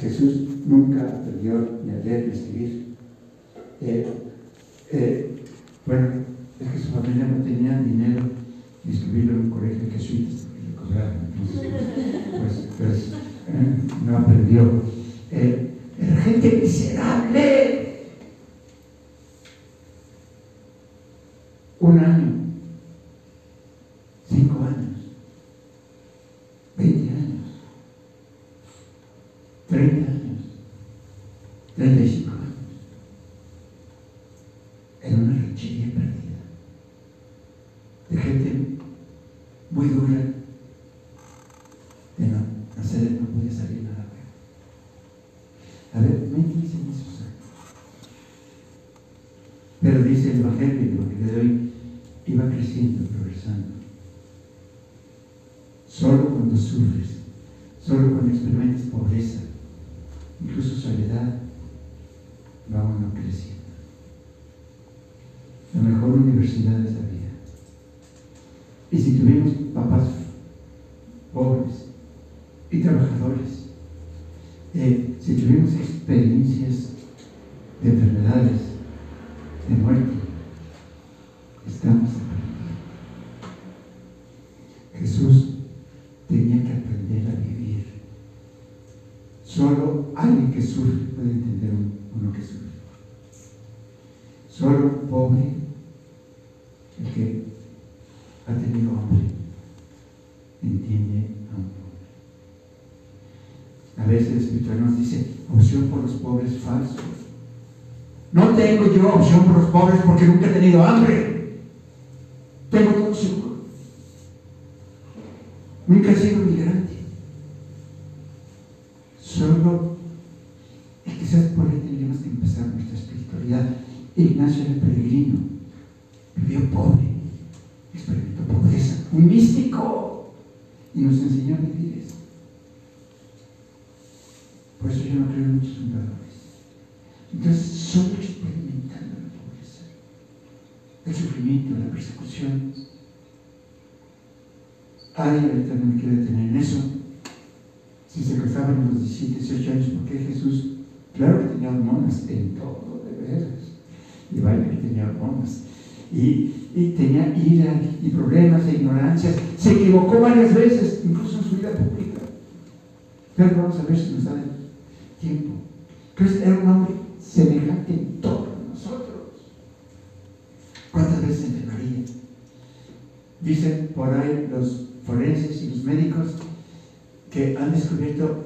Jesús nunca aprendió ni a leer ni a escribir. Eh, eh, bueno, es que su familia no tenía dinero y escribirlo en un colegio cobraban. Entonces, pues, pues eh, no aprendió. era gente miserable. Un año, cinco años, veinte años, treinta años, treinta y cinco años. En una ranchería perdida. De gente muy dura. De no, Nazaret no podía salir nada bueno. A ver, me dicen eso. Pero dice el Evangelio, el Evangelio de hoy, iba creciendo, progresando. Solo cuando sufres, solo cuando experimentas pobreza, incluso soledad, va uno creciendo. La mejor universidad es la vida. Y si tuvimos papás pobres y trabajadores, eh, si tuvimos experiencias de enfermedades, de muerte, estamos Jesús tenía que aprender a vivir. Solo alguien que sufre puede entender uno que sufre. Solo pobre, el que ha tenido hambre, entiende a un pobre. A veces el espiritual nos dice, opción por los pobres falsos. No tengo yo opción por los pobres porque nunca he tenido hambre. Tengo todo seguro. Nunca he sido migrante. Solo es quizás por ahí tendríamos que empezar nuestra espiritualidad. Ignacio el peregrino vivió pobre, experimentó pobreza, un místico, y nos enseñó a vivir eso. Por eso yo no creo en muchos fundadores. Entonces, solo experimentando la pobreza, el sufrimiento, persecución. Ay, ahorita no me quiero detener en eso. Si se casaban los 17, 18 años, ¿por qué Jesús? Claro que tenía hormonas en todo, de veras. Y vaya que tenía hormonas. Y, tenía ira y problemas e ignorancias. Se equivocó varias veces, incluso en su vida pública. Pero vamos a ver si nos da tiempo. Entonces era un hombre semejante en todos nosotros. ¿Cuántas veces enfermaría? Dicen por ahí los forenses y los médicos que han descubierto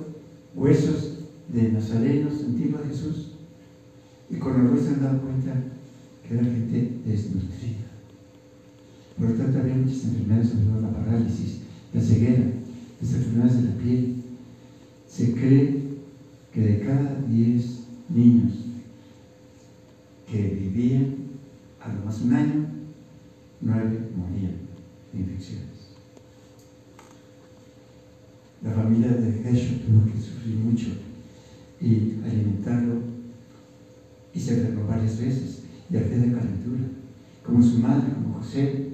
huesos de nazarenos antiguos de Jesús y con los huesos han dado cuenta que era gente desnutrida. Por lo tanto, había muchas enfermedades, sobre la parálisis, la ceguera, las enfermedades de la piel. Se cree que de cada 10 niños que vivían a lo más un año, nueve morían de infecciones. La familia de Jesús tuvo que sufrir mucho y alimentarlo y se enfermó varias veces y al de calentura, como su madre, como José.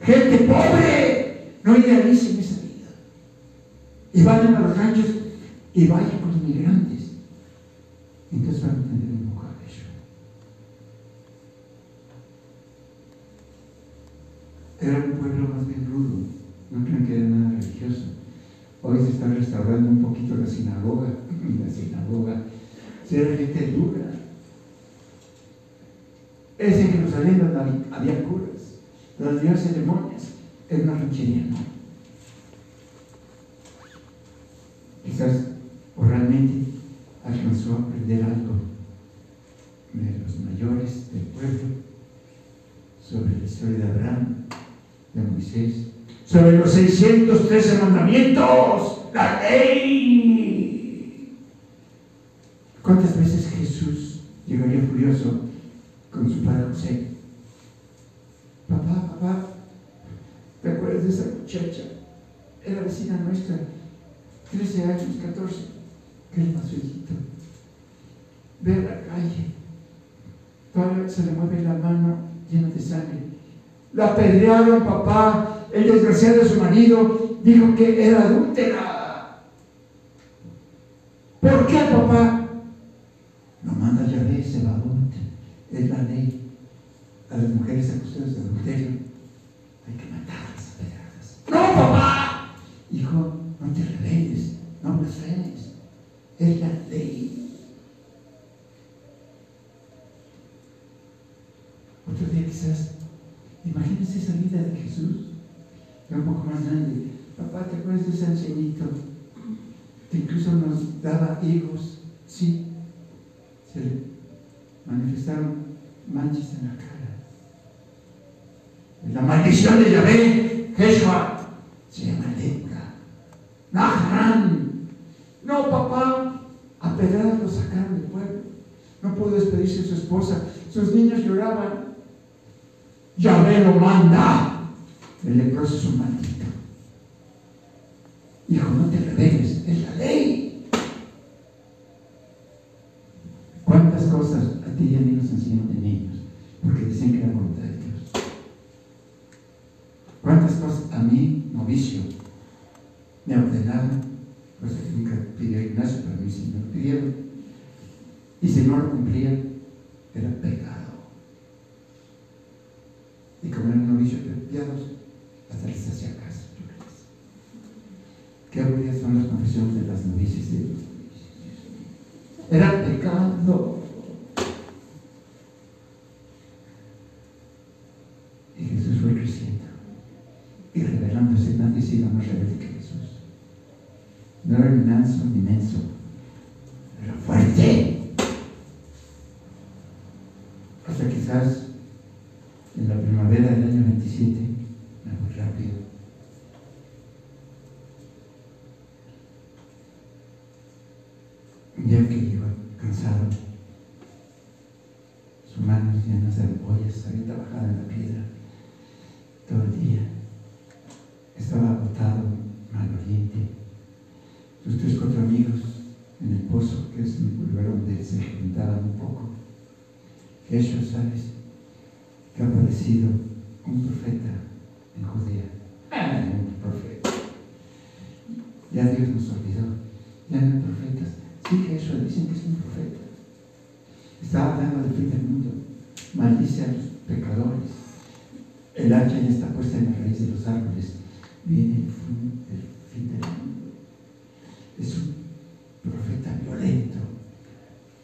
Gente pobre, no idealicen esa vida. Y vayan a los ranchos y vayan con los migrantes. Entonces van a entender un poco a eso. Era un pueblo más bien rudo, no crean que era nada religioso. Hoy se está restaurando un poquito la sinagoga, la sinagoga. Era gente dura. Es en Jerusalén donde había curas, donde había ceremonias. Era una ranchería, ¿no? Quizás o realmente alcanzó a aprender algo de los mayores del pueblo sobre la historia de Abraham, de Moisés, sobre los 613 mandamientos, la ley. ¿Cuántas veces Jesús llegaría furioso con su padre José? Papá, papá, ¿te acuerdas de esa muchacha? Era vecina nuestra, 13 años, 14. ¿Qué le pasó, hijito? Ve a la calle. Todavía se le mueve la mano llena de sangre. La apedrearon, papá. El desgraciado de su marido dijo que era adúltera. ¿Por qué, papá? Lo manda Yahvé, Sebaot, es la ley. A las mujeres acusadas de adulterio hay que matarlas a. ¡No, papá! Hijo, no te rebeles, no blasfemes. Es la ley. Otro día quizás, imagínense esa vida de Jesús, ya un poco más grande. ¿Te acuerdas de ese ancianito que incluso nos daba hijos? Sí, se le manifestaron manchas en la cara. La maldición de Yahvé, Jeshua, se llama lepra. Naharán. No, papá, a pedradas lo sacaron del pueblo. No pudo despedirse de su esposa. Sus niños lloraban. Yahvé lo manda. El leproso es un maldito. Hijo, no te rebeles, es la ley. ¿Cuántas cosas a ti y a mí nos enseñan de niños? Porque dicen que la voluntad de Dios. ¿Cuántas cosas a mí, novicio, me ordenaron? Pues nunca pidió Ignacio, pero a Y si no lo cumplía, era pecado. Y como eran novicios piados, hasta les hacía caso. Qué aburridas son las confesiones de las novicias y de los novicios. Era pecado. Y Jesús fue creciendo y revelándose nadie se iba más rebelde que Jesús. No era ni manso ni menso, era fuerte. Hasta quizás en la primavera del año 27, me voy rápido, un día que iba cansado, sus manos llenas de ampollas, había trabajado en la piedra todo el día, estaba agotado, maloliente, sus tres, cuatro amigos en el pozo, que es un lugar donde se juntaban un poco, ellos, ¿sabes? que ha aparecido un profeta en Judea. Ah, un profeta. Ya Dios nos olvidó. Ya no hay profetas. Sí, Jesús dicen que es un profeta. Está hablando del fin del mundo. Maldice a los pecadores. El hacha ya está puesta en la raíz de los árboles. Viene el fin, el fin del mundo. Es un profeta violento.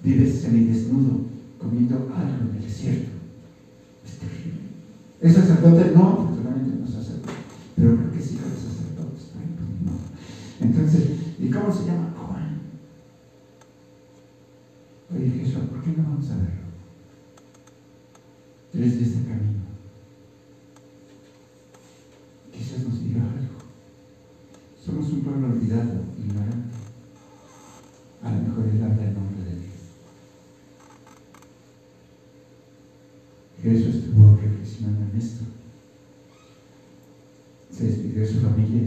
Vive semidesnudo, comiendo algo en el desierto. Es terrible. ¿Es sacerdote? No, afortunadamente no es sacerdote. Pero creo que es hijo de sacerdotes. No. Entonces, ¿y cómo se llama? Juan. Oye Jesús, ¿por qué no vamos a verlo? Eres de este camino. Quizás nos diga algo. Somos un pueblo olvidado, ignorante. A lo mejor él habla en nombre de Dios. Jesús estuvo reflexionando en esto. Se despidió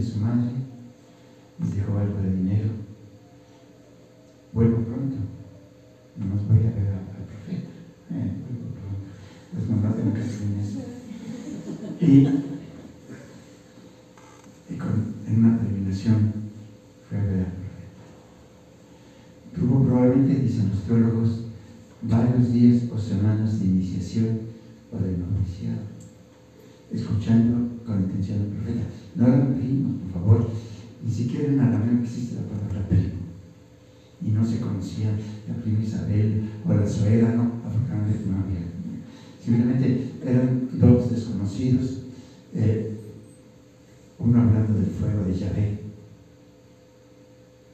su madre. Les dejó algo de dinero. Vuelvo pronto. Nomás voy a ver al, profeta. Eh, vuelvo pronto. Las mamás de eso. Y, y con, en una terminación fue a ver al profeta. Tuvo probablemente, dicen los teólogos, varios días o semanas de iniciación o de noviciado, escuchando con intención al profeta. No eran primos, por favor, ni siquiera en arameo existe la palabra primo. Y no se conocían la prima Isabel o la suegra, no, afortunadamente no había. Simplemente eran dos desconocidos, eh, uno hablando del fuego de Yahvé,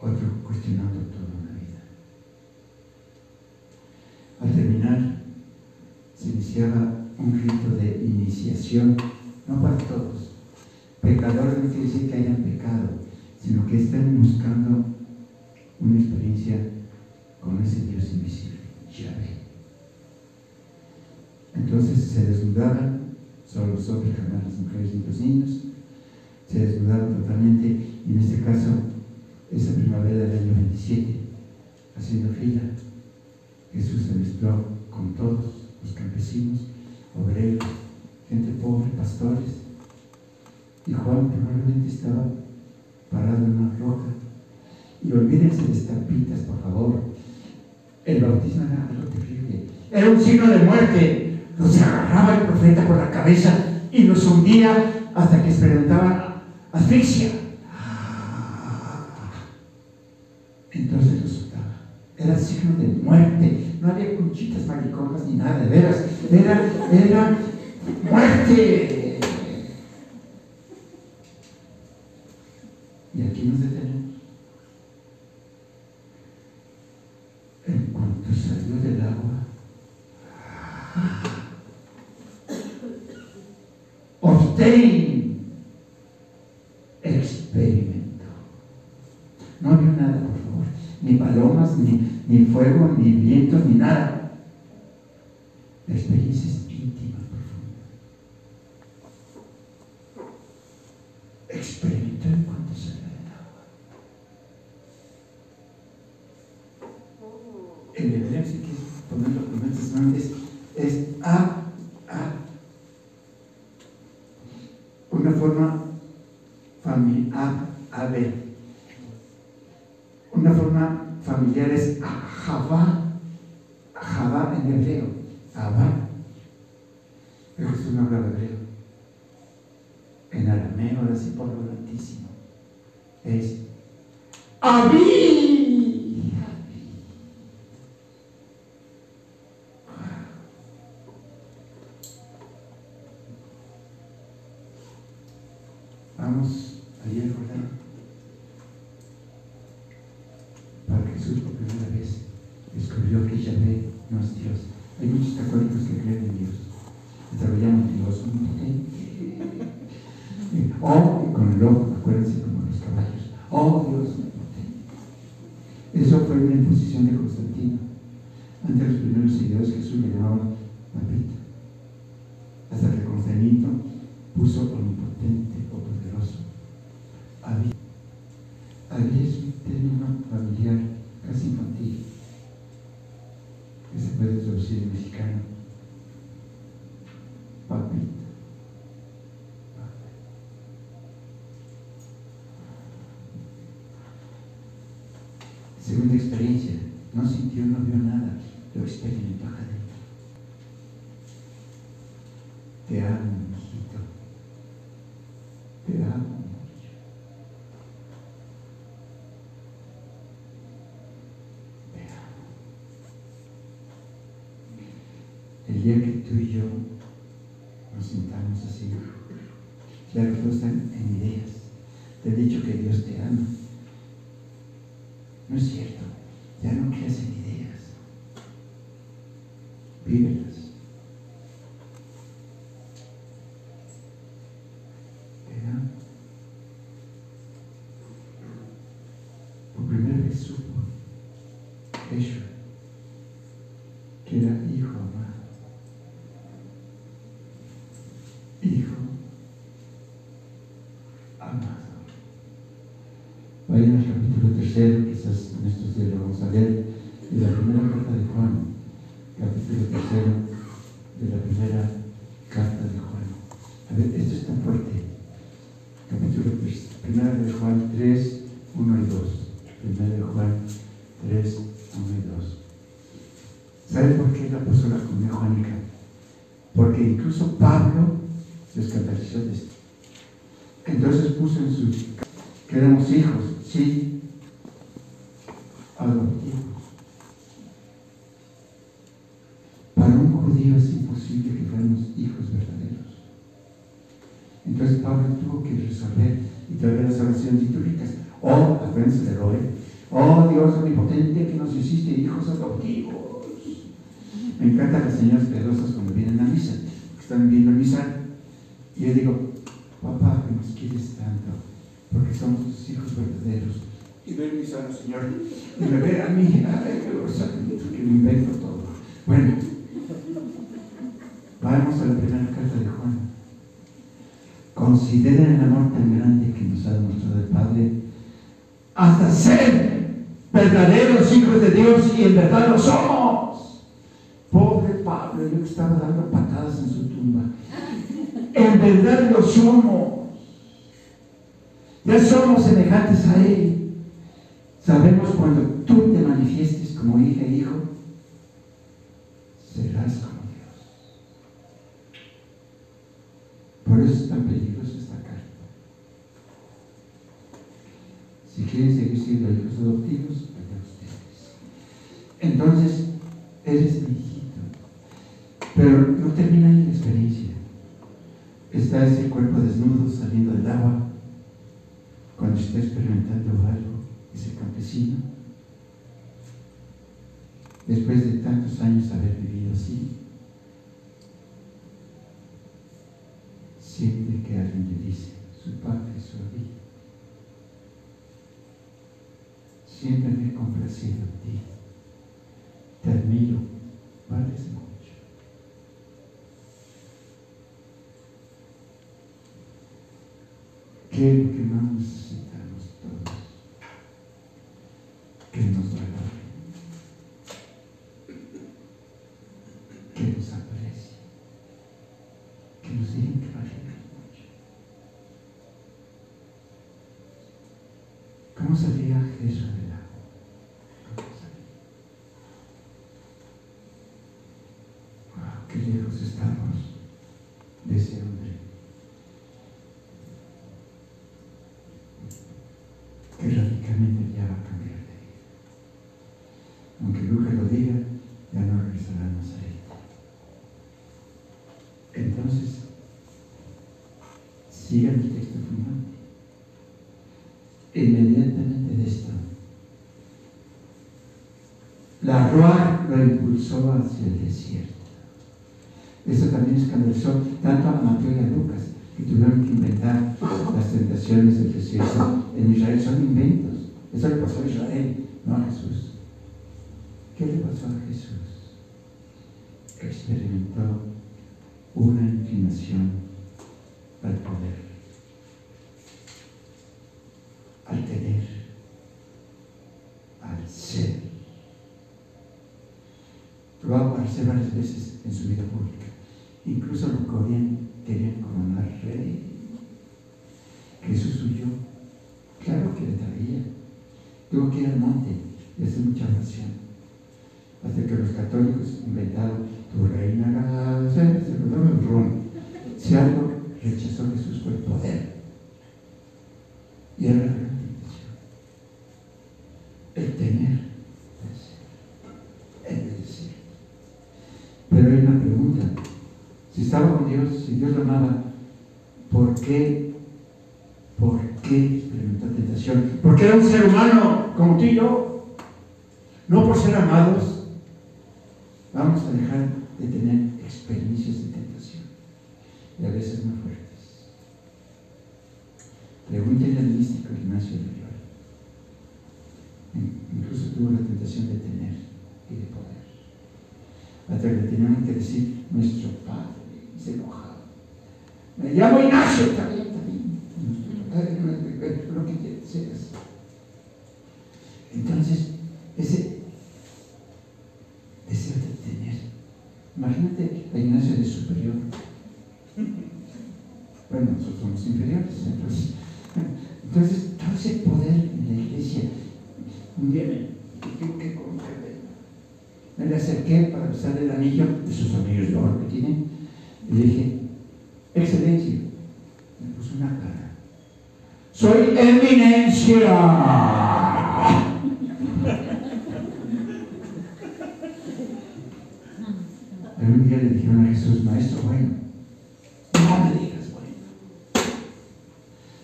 otro cuestionando toda una vida. Al terminar, se iniciaba un rito de iniciación, no para todos. Pecadores no quiere decir que hayan pecado, sino que están buscando Spirit. Hallelujah. Segunda experiencia, no sintió, no vio nada, lo experimentó acá dentro. Te amo. Krishna Tuvo que resolver y traer las oraciones litúrgicas. Oh, acuérdense de Roe. Oh, Dios omnipotente que nos hiciste hijos adoptivos. Me encantan las señoras piadosas cuando vienen a misa, que están viendo misa. Y yo digo, papá, que nos quieres tanto, porque somos tus hijos verdaderos. Y ven misa al Señor. Y me ve a mí, ay, qué que me invento. era el amor tan grande que nos ha demostrado el Padre hasta ser verdaderos hijos de Dios y en verdad lo somos. Pobre Pablo, yo estaba dando patadas en su tumba. En verdad lo somos. Ya somos semejantes a Él. Sabemos cuando tú te manifiestes como hija e hijo Entonces, eres mi hijito. Pero no termina ahí la experiencia. Está ese cuerpo desnudo saliendo del agua cuando está experimentando algo, ese campesino. Después de tantos años haber vivido así, siempre que alguien le dice, su padre su vida, siempre me he complacido en ti, te admiro, vales mucho. ¿Qué es lo que más necesitamos todos? Que nos valoren, que nos aprecien, que nos digan que valemos mucho. ¿Cómo salía Jesús qué lejos estamos de ese hombre. Que radicalmente ya va a cambiar de vida. Aunque Lucas lo diga, ya no regresará a Nazaret. Entonces, sigan el texto fundante. Inmediatamente de esto, la Roa lo impulsó hacia el desierto. Eso también escandalizó tanto a Mateo y a Lucas, que tuvieron que inventar las tentaciones del desierto en Israel son. Eso le pasó a Israel, no a Jesús. ¿Qué le pasó a Jesús? Experimentó una inclinación al poder, al tener, al ser. Lo va a aparecer varias veces en su vida pública. Incluso lo querían, querían coronar rey. Jesús huyó Claro que le traía. Tuvo que ir al monte y hacer mucha oración. Hasta que los católicos inventaron tu reina se lo daba el ron. Si algo rechazó Jesús fue el poder. Y era la gran tentación. El tener, el decir. Pero hay una pregunta. Si estaba con Dios, si Dios lo amaba, ¿por qué? ¿Por qué experimentó tentación? Porque era un ser humano como tú y yo. No por ser amados, vamos a dejar de tener experiencias de tentación. Y a veces muy fuertes. Pregúntenle al místico Ignacio de Loyola. Incluso tuvo la tentación de tener y de poder. Hasta que le tenían que decir nuestro padre. Y se enojaba. Me llamo Ignacio, está bien, está bien. Lo que seas. Entonces, ese deseo de tener. Imagínate a Ignacio de superior. Bueno, nosotros somos inferiores, entonces. Entonces, todo ese poder en la iglesia. Un día me le acerqué para besar el anillo de sus amigos de oro que tienen. Y le dije, Excelencia. Me puso una cara. Soy eminencia. Pero un día le dijeron a Jesús, maestro bueno, no me digas bueno.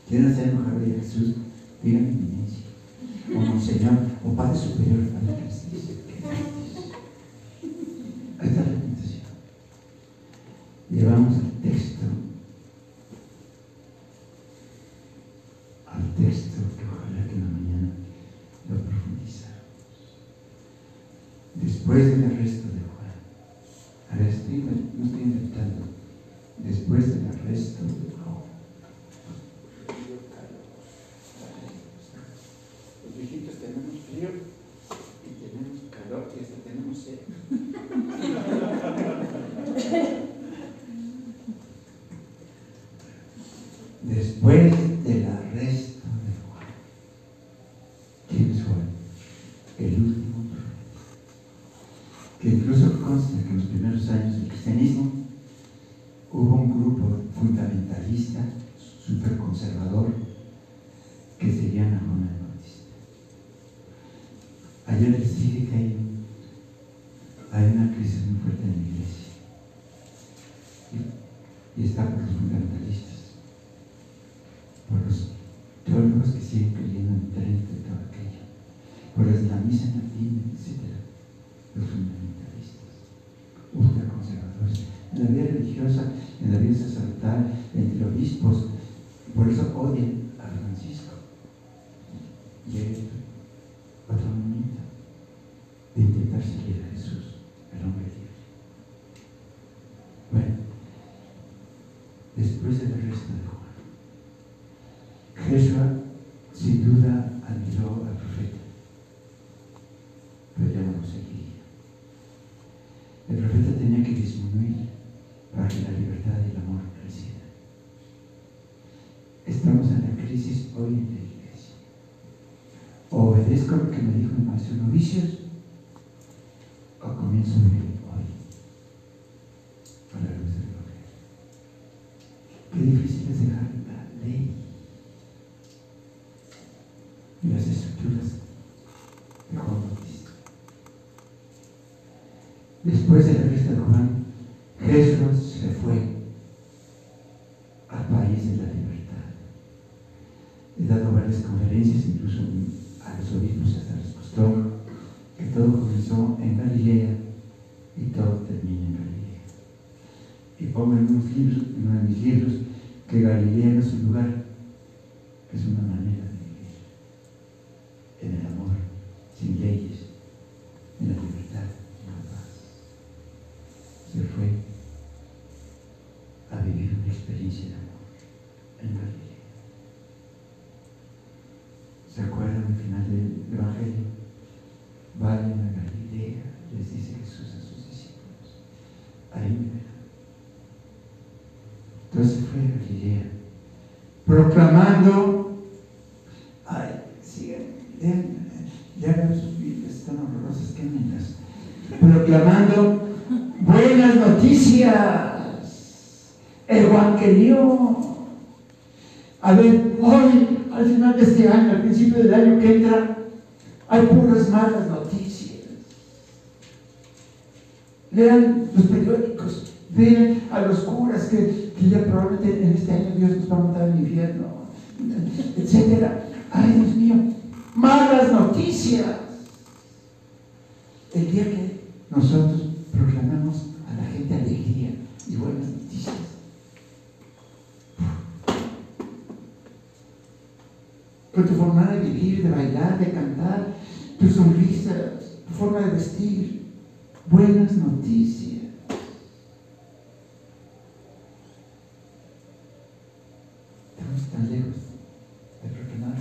¿Quieren hacer enojar a Jesús? Digan eminencia. O monseñor, o padre superior para que les dice que Ahí está la tentación. Llevamos al texto, al texto que ojalá que en la mañana lo profundizáramos. Después del arresto de Juan, ahora estoy, no estoy inventando, después del arresto de Juan, los viejitos tenemos frío y tenemos calor y hasta tenemos sed. Después del arresto de Juan, ¿quién es Juan? que incluso consta que en los primeros años del cristianismo hubo un grupo fundamentalista, súper conservador, que seguían a Juan el Bautista. Ayer dije que hay, una crisis muy fuerte en la iglesia. Y está por los fundamentalistas, por los teólogos que siguen creyendo en Trento y todo aquello, por los de la misa en latín, etc. Los fundamentalistas, ultraconservadores. En la vida religiosa, en la vida sacerdotal, entre obispos, por eso odian a Francisco. Y hay otro momento de intentar seguir a Jesús, el hombre libre. Bueno, después del resto de Juan, Jesús sin duda admiró al profeta, pero ya no lo seguía. El profeta tenía que disminuir para que la libertad y el amor crecieran. Estamos en la crisis hoy en la iglesia. O obedezco lo que me dijo mi novicios, o comienzo a vivir hoy a la luz del Evangelio. Qué difícil es dejar la ley y las estructuras de Juan Bautista. Después de la fiesta de Juan, Jesús se fue al país de la libertad. He dado varias conferencias, incluso a los obispos hasta les costó que todo comenzó en Galilea y todo termina en Galilea. Y pongo en, unos libros, en uno de mis libros que Galilea es un lugar, es una manera de vivir. En el amor, sin leyes, en la libertad, en la paz. Se fue a vivir una experiencia de amor en Galilea. ¿Se acuerdan al final del Evangelio? Vayan a Galilea, les dice Jesús a sus discípulos. Ahí me verán. Entonces fue a Galilea, proclamando, ay, sigan, lean, lean sus Biblias, están horrorosas, quémenlas, proclamando buenas noticias, evangelio. A ver, hoy, al final de este año, al principio del año que entra, hay puras malas noticias. Lean los periódicos, vean a los curas que, ya probablemente en este año Dios nos va a mandar al infierno, etcétera. Ay, Dios mío, malas noticias. El día que nosotros proclamamos a la gente alegría y buenas noticias. Con tu forma de vivir, de bailar, de cantar, tu sonrisa, tu forma de vestir, buenas noticias. Tan lejos de proclamar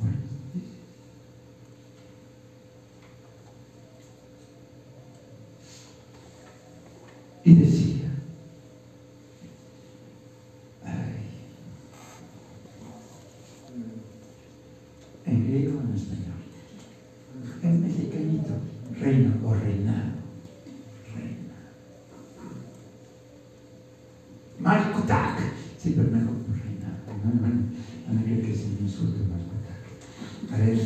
buenas noticias. Y decía, ay, en griego o en español, en mexicanito, reino o reinado, reina. Malkutak, sí, pero mejor por reinado, no, no, no me creo que es un insulto Malkutak. A ver,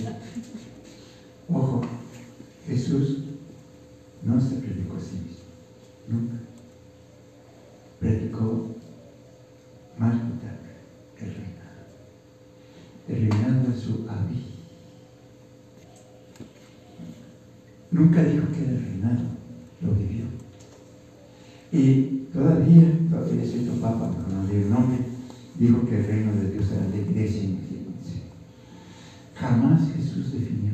ojo, Jesús no se predicó a sí mismo, nunca. Predicó Malkutak, el reinado. El reinado de su avi. Nunca dijo que era el reinado, lo vivió. Y todavía, todavía siendo papa, pero no dio el nombre, dijo que el reino de Dios era de iglesia, imagínense. Jamás Jesús definió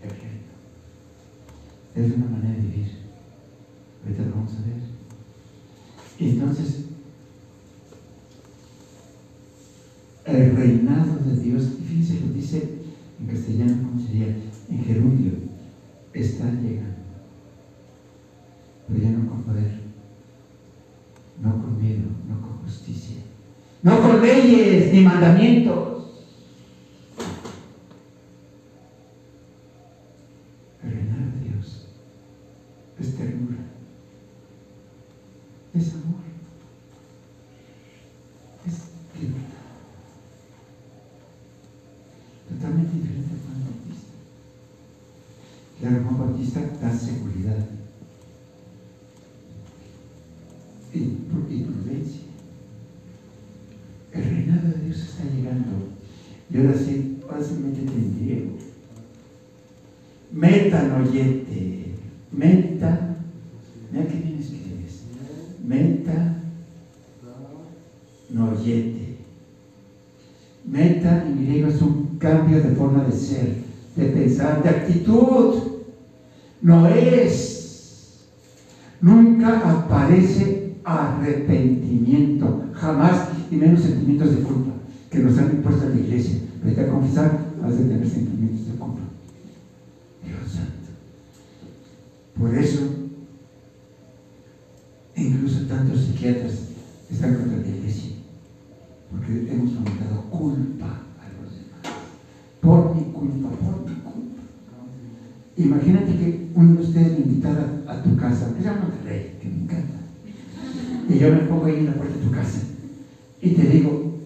el reino. Es una manera de vivir. Ahorita lo vamos a ver. Y entonces, el reinado de Dios, y fíjense, lo dice en castellano, ¿cómo sería? En gerundio, está llegando. Pero ya no con poder, no con miedo, no con justicia, no con leyes ni mandamientos. El reinado de Dios ternura, es amor, es libertad. Totalmente diferente a Juan Bautista. Claro, Juan Bautista da seguridad y, y prudencia. El reinado de Dios está llegando. Y ahora sí, ahora sí métete en griego. Metanoyete. Meta. Mira qué bien escribes. Meta. Noyete. Meta en griego es un cambio de forma de ser, de pensar, de actitud. No es. Nunca aparece arrepentimiento. Jamás y menos sentimientos de culpa que nos han impuesto a la iglesia. Vete a confesar, has de tener sentimientos de culpa. Dios santo. Por eso, incluso tantos psiquiatras están contra la iglesia, porque hemos aumentado culpa a los demás. Por mi culpa, por mi culpa. Imagínate que uno de ustedes me invitara a tu casa, que llama Monterrey, que me encanta. Y yo me pongo ahí tu casa y te digo,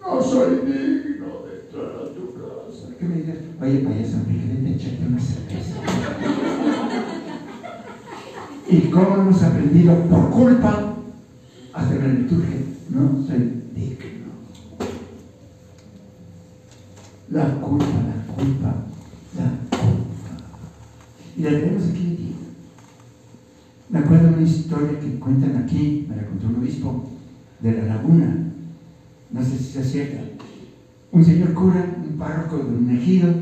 no soy digno de entrar a tu casa. ¿Qué me digas? Oye, payaso, Enrique, echarte una cerveza. ¿Y cómo hemos aprendido por culpa hasta la liturgia? No soy digno. La culpa, la culpa, la culpa. Y la tenemos aquí Me acuerdo de una historia que cuentan aquí, me la contó un obispo, de la laguna. No sé si es cierta. Un señor cura, un párroco de un ejido,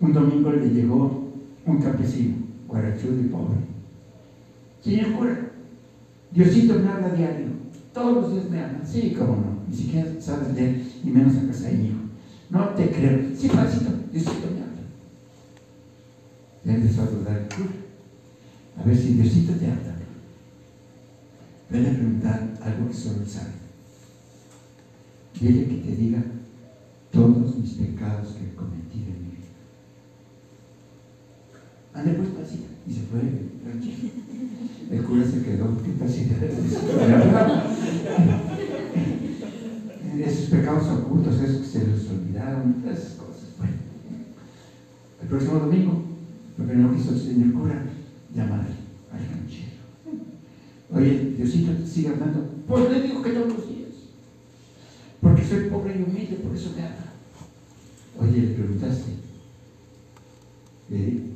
un domingo le llegó un campesino, guarachudo y pobre. Señor cura, Diosito me habla diario, todos los días me habla. Sí, cómo no, ni siquiera sabes leer, ni menos a casa de hijo. No te creo. Sí, Padrecito, Diosito me habla. Ya empezó a dudar el cura. A ver si Diosito te habla. Ven a preguntar algo que solo sabe. Dile que te diga todos mis pecados que he cometido en mi vida. Ande pues pasita. Y se fue El cura se quedó, ¿qué pasita? esos pecados ocultos, esos que se les olvidaron, esas cosas. Bueno, el próximo domingo, lo primero que hizo el señor cura, llamar al ranchero. Oye, Diosito sigue hablando. Pues le digo que todos los días. Porque soy pobre y humilde, por eso te habla. Oye, le preguntaste. Le di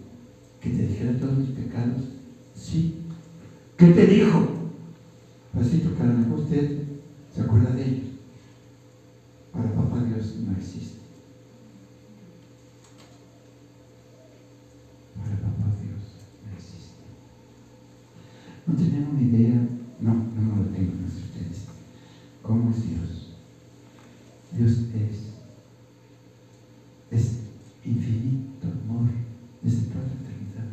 que te dijera todos mis pecados. Sí. ¿Qué te dijo? Pues sí, porque a lo mejor usted se acuerda de ellos. Para papá Dios no existe. Para papá Dios no existe. No tenemos una idea, no, no lo tengo, no sé ustedes. ¿Cómo es Dios? Dios es, es infinito amor desde toda la eternidad.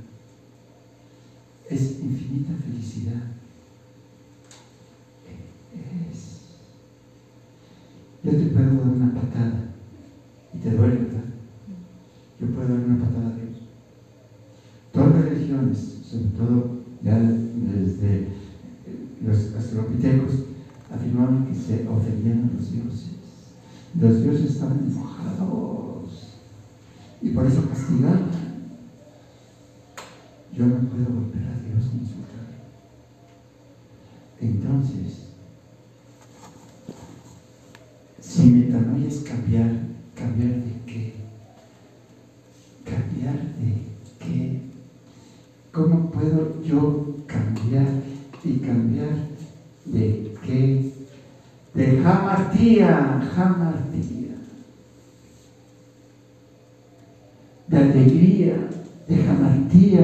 Es infinita felicidad. Es. Yo te puedo dar una patada y te duele, ¿verdad? Yo puedo dar una patada a Dios. Todas las religiones, sobre todo ya desde los astropitecos, afirmaban que se ofendían a los dioses. Los dioses estaban enojados y por eso castigaban. Yo no puedo volver a Dios ni insultar. Entonces, si metanoia es cambiar, ¿cambiar de qué? ¿Cambiar de qué? ¿Cómo puedo yo cambiar y cambiar de qué? De jamartía, jamartía. De alegría, de jamartía,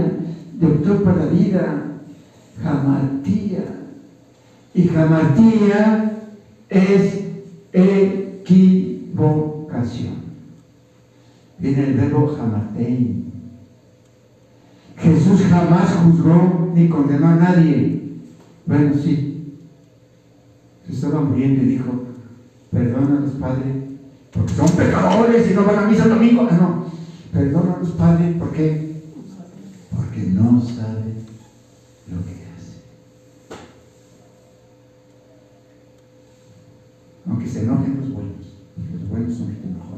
de doctor para vida, jamartía. Y jamartía es equivocación. Viene el verbo jamartein Jesús jamás juzgó ni condenó a nadie. Bueno, sí. Se estaba muriendo y dijo, los padres, porque son pecadores y no van a misa el domingo. Ah, no, los padres porque, porque porque no sabe lo que hace. Aunque se enojen los buenos, When something happens,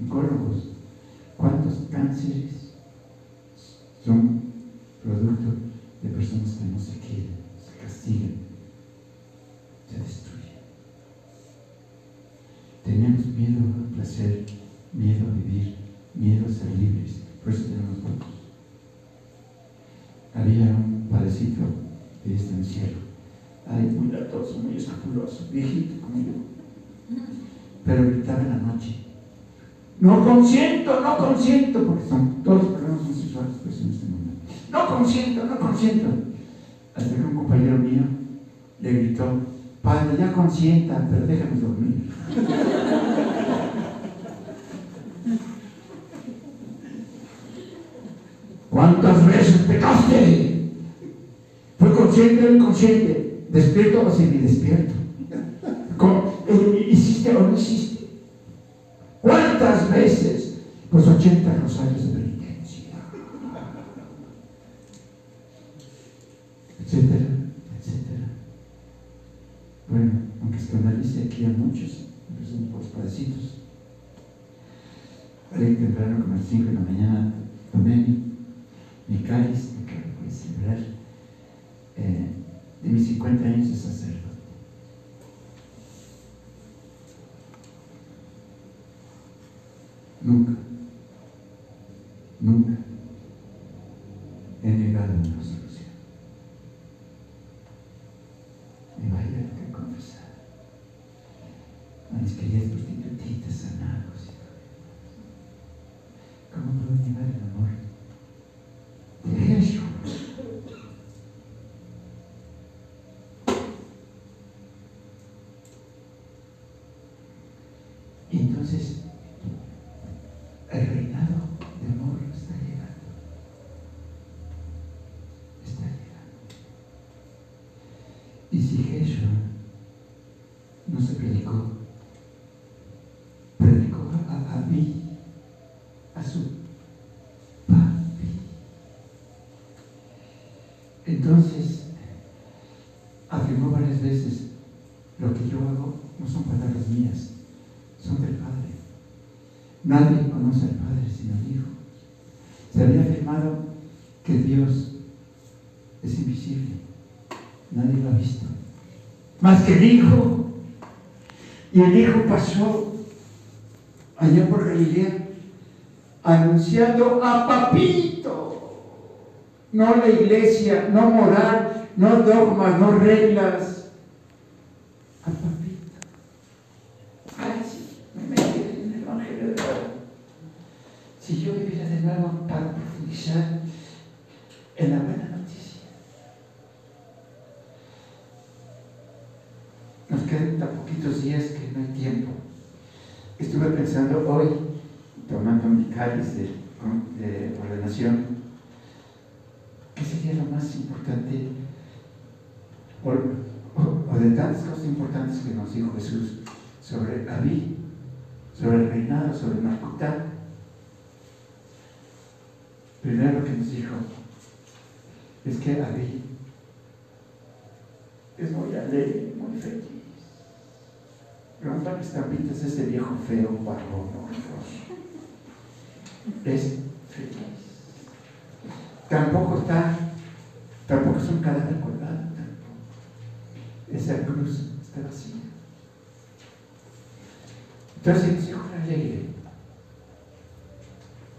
oncólogos cuántos cánceres son producto de personas que no se quieren, se castigan, se destruyen. Tenemos miedo al placer, miedo a vivir, miedo a ser libres, por eso tenemos votos. Había un padrecito que está en el ay, muy latoso, muy escrupuloso, viejito como yo, pero gritaba en la noche. No consiento, no consiento, porque son, todos los problemas son sexuales pues, en este mundo. No consiento, no consiento. Hasta que un compañero mío le gritó, padre, ya consienta, pero déjame dormir. ¿Cuántas veces pecaste? ¿Fue consciente o inconsciente? ¿Despierto o semidespierto? ¿Cómo? Eh, ¿Hiciste o no hiciste? ¿Cuántas veces? Pues 80 rosarios de penitencia. Etcétera, etcétera. Bueno, aunque escandalice aquí a muchos, empezando por los padecitos. Hoy temprano, como a las 5 de la mañana, tomé mi, mi cáliz, mi cáliz, voy a celebrar eh, de mis 50 años de sacerdote. Nunca, nunca he negado una solución. Me vaya que confesar a mis queridas prostitutitas, a narcos y todo lo demás. ¿Cómo puedo negar el amor de Jesús? Y entonces el reinado de amor está llegando. Está llegando. Y si Jesús no se predicó, predicó a, a mí, a su papi. Entonces, afirmó varias veces, lo que yo hago no son mías, son del Padre. Nadie conoce al Padre sino el Hijo. Se había afirmado que Dios es invisible. Nadie lo ha visto. Más que el Hijo. Y el Hijo pasó allá por Galilea anunciando a Papito. No la iglesia, no moral, no dogmas, no reglas. A Papito. Ay, sí, me metí en el Evangelio de nuevo. Si yo viviera de nuevo para profundizar en la buena noticia. Nos quedan tan poquitos días que no hay tiempo. Estuve pensando hoy, tomando mi cáliz de, de ordenación, ¿qué sería lo más importante o de tantas cosas importantes que nos dijo Jesús sobre Abí, sobre el reinado, sobre Marcutá? Primero lo que nos dijo es que Abí es muy alegre, muy feliz. Las tapitas ese viejo feo, barbón. Es feliz. Tampoco está, tampoco es un cadáver colgado, tampoco. Esa cruz está vacía. Entonces el Señor alegre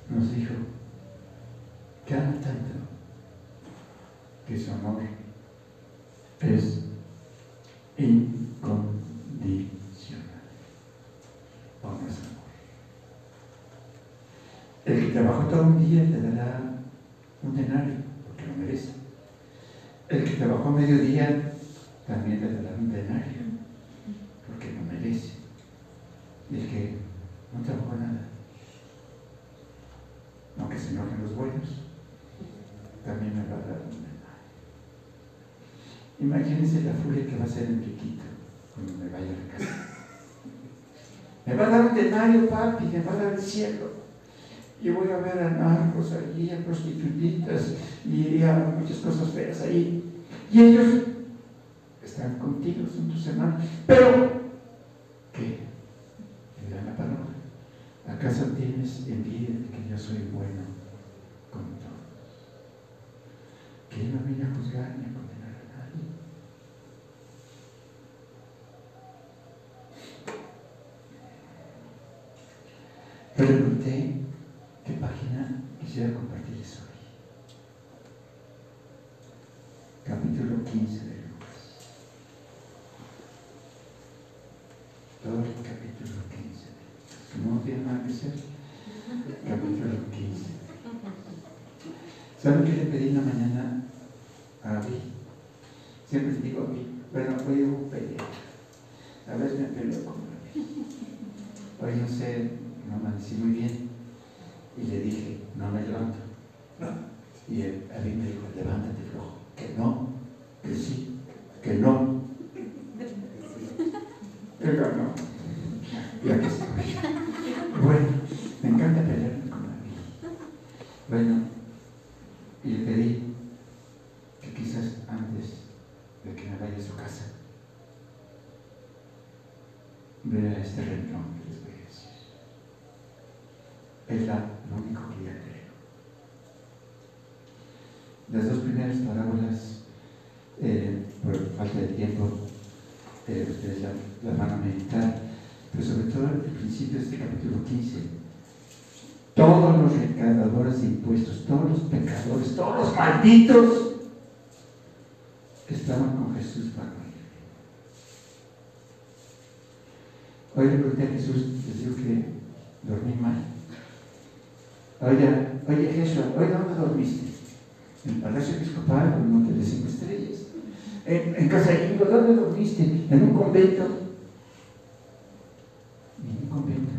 nos dijo que ama tanto que su amor es que trabajó medio día también le dará un denario, porque lo merece. Y el que no trabajó nada, aunque se enojen los buenos, también me va a dar un denario. Imagínense la furia que va a ser Enriquito cuando me vaya a la casa. Me va a dar un denario, papi, me va a dar el cielo. Y voy a ver a narcos allí, a prostitutitas y a muchas cosas feas ahí. Y ellos están contigo, son tus hermanos. Pero, ¿qué? Dan la palabra. ¿Acaso tienes envidia de que yo soy bueno con todos? Que no vine a juzgar ni a condenar a nadie. Pregunté qué página quisiera compartirles hoy. Capítulo 15 de Lucas. Todo el capítulo 15. No tiene nada que ser. Capítulo 15. ¿Saben qué le pedí en la mañana a Abby? Siempre le digo a Abby, bueno, hoy hubo pelea. A veces me peleo con Abby. Hoy no sé, no amanecí muy bien. Y le dije, no me levanto. No. Y él, a mí me dijo, levántate flojo. Que no, que sí, que no. Que no. Ya que estoy. Bueno, me encanta pelearme con la vida. Bueno, y le pedí que quizás antes de que me vaya a su casa, vea este renglón que les voy a decir. Es la, lo único que ya creo. Las dos primeras parábolas, eh, por falta de tiempo, eh, ustedes la, la van a meditar, pero sobre todo el principio de este capítulo 15 todos los recaudadores de impuestos, todos los pecadores, todos los malditos estaban con Jesús para. Hoy le pregunté a Jesús, les digo que dormí mal. Oye, oye Jesús, ¿hoy dónde dormiste? En el Palacio Episcopal, en un hotel de cinco estrellas. En, en Casa Ingo, ¿dónde dormiste? En un convento. En un convento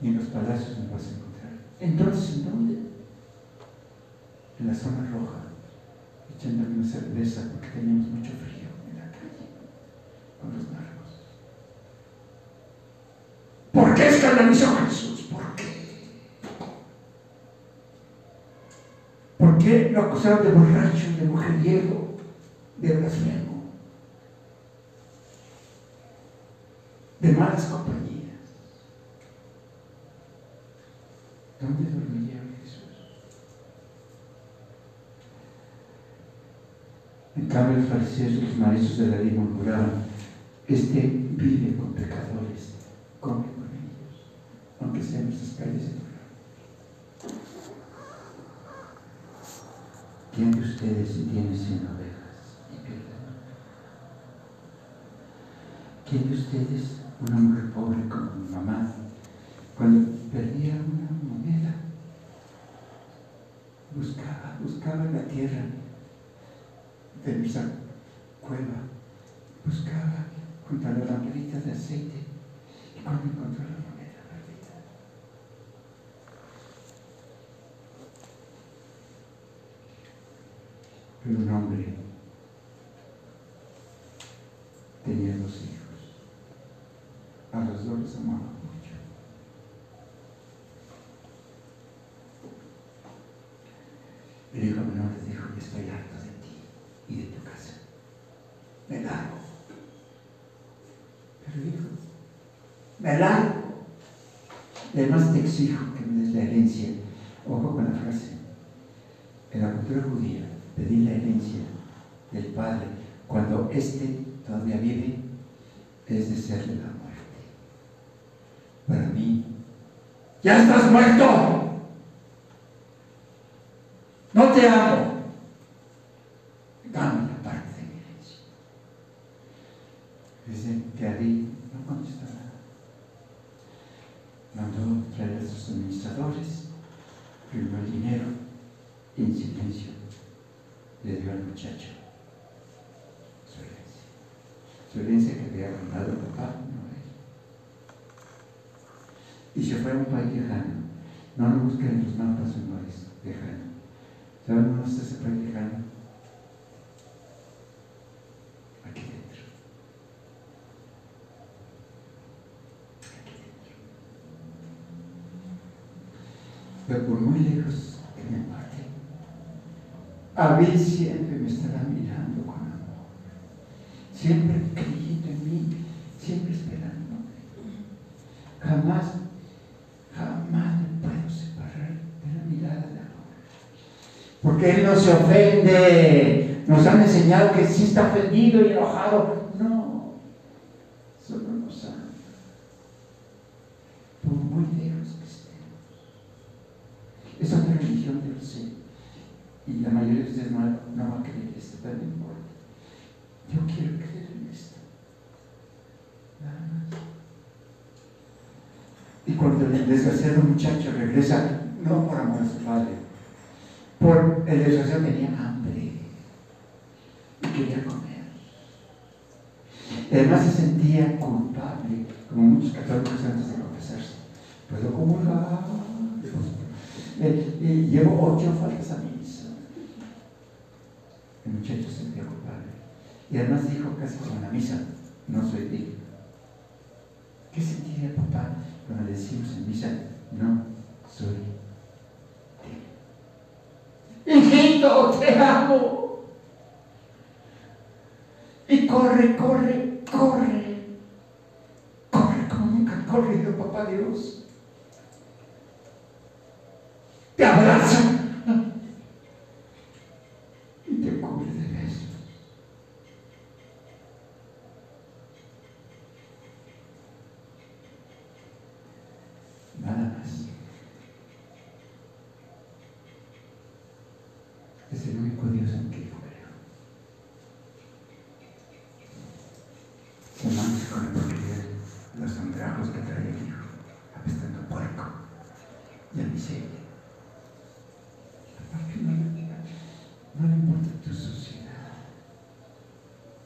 ni en los palacios me vas a encontrar. Entonces, ¿en dónde? En la zona roja, echándome una cerveza porque teníamos mucho frío en la calle con los narcos. ¿Por qué escandalizó a Jesús? ¿Por qué? ¿Por qué lo acusaron de borracho, de mujeriego, de blasfemo, de malas compañías? ¿Dónde dormía Jesús? En cambio, los fariseos y los maestros de la ley murmuraban, este vive con pecadores, come con ellos, aunque sea en nuestras calles ¿Quién de ustedes si tiene cien ovejas y pierde ¿Quién de ustedes, una mujer pobre como mi mamá, cuando perdía una moneda, buscaba, buscaba la tierra de nuestra cueva, buscaba junto a la lamparita de aceite y cuando encontró la moneda perdida. Pero un hombre tenía dos hijos, a los dos los amaba mucho. El hijo menor les dijo, estoy harto de ti y de tu casa. Me largo. Pero dijo, me largo. Además te exijo que me des la herencia. Ojo con la frase. En la cultura judía, pedir la herencia del padre cuando éste todavía vive, es desearle la muerte. Para mí, ya estás muerto. No te amo. Dame la parte de mi herencia. Dice que Adí no contesta nada. Mandó traer a sus administradores, firmó el dinero en silencio le dio al muchacho su herencia. Su herencia que había ganado papá, no él. Y se fue a un país lejano. No lo busquen en los mapas un país lejano. ¿Saben dónde está ese país lejano? Aquí dentro. Aquí dentro. Pero por muy lejos Abel siempre me estará mirando con amor, siempre creyendo en mí, siempre esperando. Jamás, jamás me puedo separar de la mirada de amor. Porque Él no se ofende. Nos han enseñado que sí está ofendido y enojado. No, solo nos ama. Por muy lejos que estemos. Es otra religión del ser. Y la mayoría de ustedes no, no va a creer esto, pero no importa. Yo quiero creer en esto. Nada más. Y cuando el desgraciado muchacho regresa, no por amor a su padre, por el desgraciado tenía hambre y quería comer. Además se sentía culpable, como muchos católicos antes de confesarse. ¿Puedo comulgar? Eh, y llevo ocho faltas a misa. El muchacho se sentía culpable. Y además dijo casi como la misa, no soy digno. ¿Qué sentiría papá cuando le decimos en misa, no soy digno? Hijito, te amo. Y corre, corre, corre. Corre como nunca ha corrido papá Dios. Te abraza y te cubre de besos. Nada más. Es el único Dios en que yo creo. Hermanos, con el porquería, los andrajos que trae el hijo, apestando a puerco y a miseria. Porque no le, no le importa tu suciedad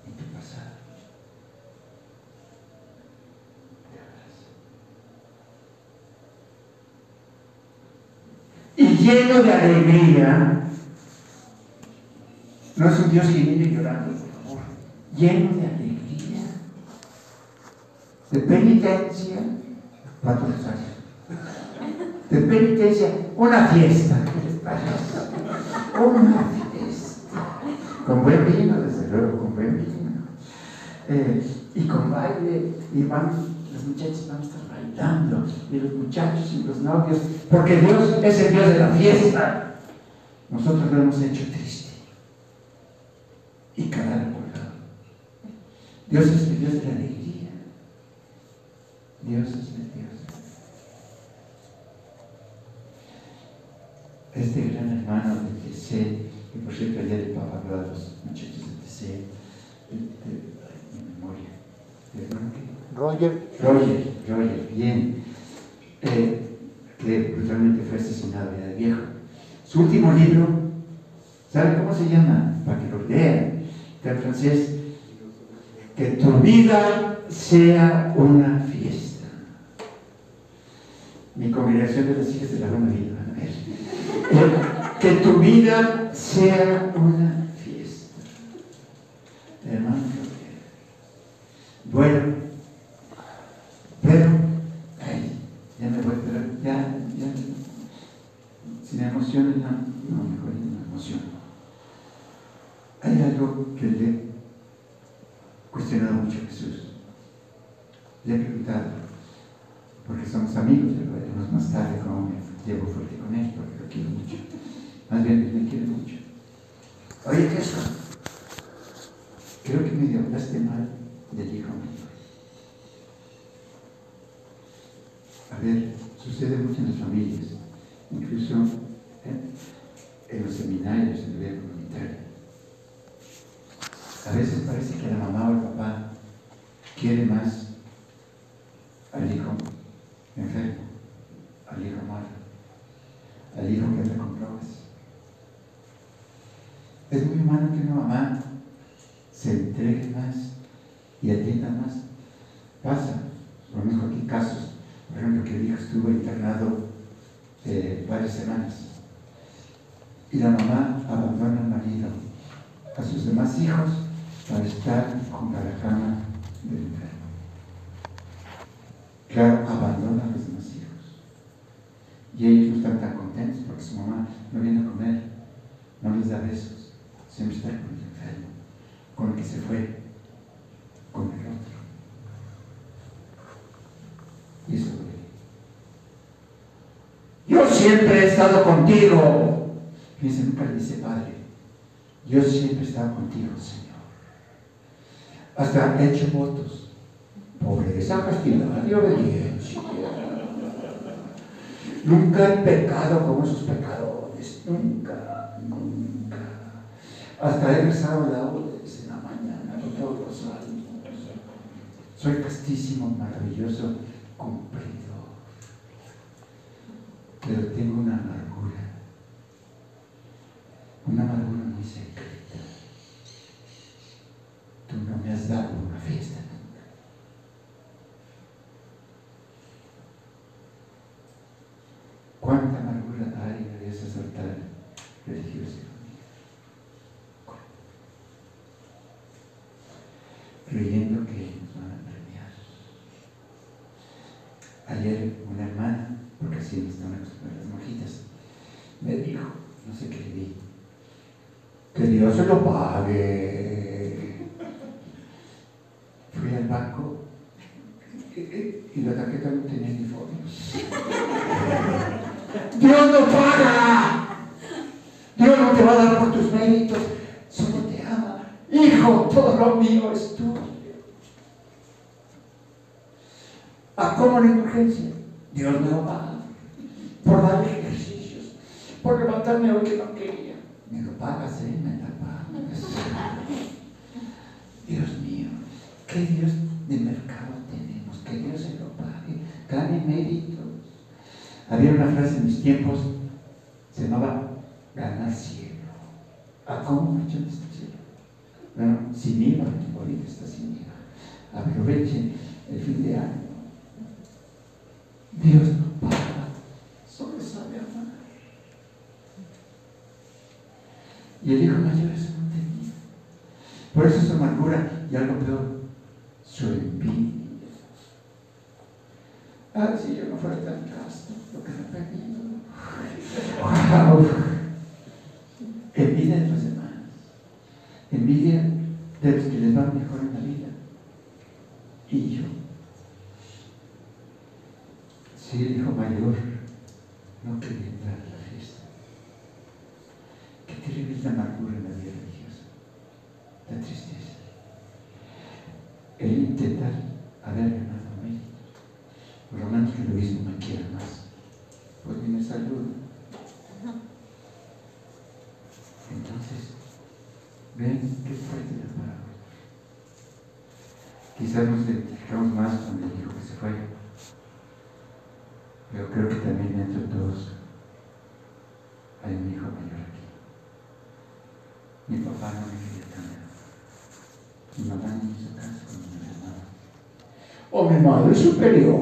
y tu pasado. Te abraza. Y lleno de alegría, no es un Dios que viene llorando, por favor, lleno de alegría, de penitencia, cuatro de penitencia, una fiesta, ¿qué les parece? Una fiesta, con buen vino, desde luego, con buen vino, Eh, y con baile, y van, los muchachos van a estar bailando, y los muchachos y los novios, porque Dios es el Dios de la fiesta. Nosotros lo hemos hecho triste y cada recordado. Dios es el Dios de la alegría. Dios es el Dios. Este gran hermano de TC, que por cierto ayer el Papa habló a los muchachos de TC, de, memoria. ¿De hermano qué? Roger, Roger, Roger, bien, eh, que brutalmente fue asesinado ya de viejo. Su último libro, ¿sabe cómo se llama? Para que lo lean, está en francés. Que tu vida sea una fiesta. Mi congregación de las hijas de la buena vida, a ver. Eh, que tu vida sea una fiesta. Hermano. Bueno, pero, ay, ya me voy, pero ya, ya, me emociona, no, mejor no me emociono. Hay algo que le he cuestionado mucho a Jesús. Le he preguntado, porque somos amigos, ya lo veremos más tarde cómo me llevo fuerte con él, porque lo quiero mucho. Más bien, me quiere mucho. Oye, Jesús, creo que medio hablaste mal del hijo mayor. A ver, sucede mucho en las familias, incluso en los seminarios, en el vida comunitaria. A veces parece que la mamá o el papá quiere más al hijo enfermo, al hijo malo, al hijo que con drogas. Es muy humano que una mamá se entregue más y atienda más. Pasa, por lo menos aquí casos, por ejemplo, que el hijo estuvo internado eh, varias semanas la mamá abandona al marido, a sus demás hijos, para estar a la cama del enfermo. Claro, abandona a los demás hijos. Y ellos no están tan contentos porque su mamá no viene a comer, no les da besos, siempre está con el enfermo, con el que se fue, con el otro. Y eso duele. Yo siempre he estado contigo, Fíjense, nunca le dice, Padre, yo siempre he estado contigo, Señor. Hasta he hecho votos. Pobreza, castidad y obediencia. Nunca he pecado como esos pecadores. Nunca, nunca. Hasta he rezado laudes en la mañana con todos los salmos. Soy castísimo, maravilloso, cumplido. Pero tengo una amargura una amargura muy secreta. Tú no me has dado una fiesta nunca. ¿Cuánta amargura hay en esos altares religiosos? creyendo que nos van a premiar. Ayer se lo pague. Aprovechen el fin de año. Dios no paga, solo sabe amar. Y el hijo mayor eso no tenía. Por eso su amargura y algo peor, su envidia. Ah, si yo no fuera tan casto, lo que me he pedido. ¡Wow! Envidia de los demás. Envidia de los que les va mejor en la vida. Y yo. Si el hijo mayor no quería entrar terrible es la amargura en la vida religiosa, la tristeza. El intentar haber ganado méritos. Por lo menos que lo mismo me quiera más. Pues viene salud. Entonces, ven qué fuerte la palabra. Quizás nos identificamos más con el hijo que se fue. Pero creo que también entre todos hay un hijo mayor aquí. Mi papá no me quería cambiar. Mi mamá no hizo caso con mi hermano. O mi